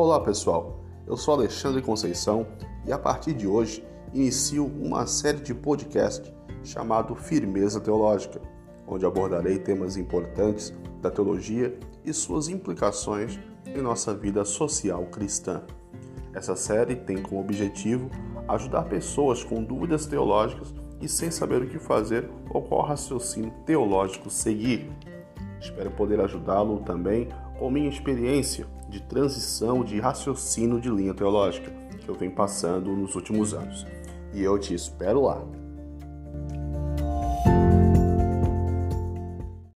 Olá pessoal, eu sou Alexandre Conceição e a partir de hoje inicio uma série de podcast chamado Firmeza Teológica, onde abordarei temas importantes da teologia e suas implicações em nossa vida social cristã. Essa série tem como objetivo ajudar pessoas com dúvidas teológicas e sem saber o que fazer ou qual raciocínio teológico seguir. Espero poder ajudá-lo também com minha experiência de transição de raciocínio de linha teológica que eu venho passando nos últimos anos. E eu te espero lá.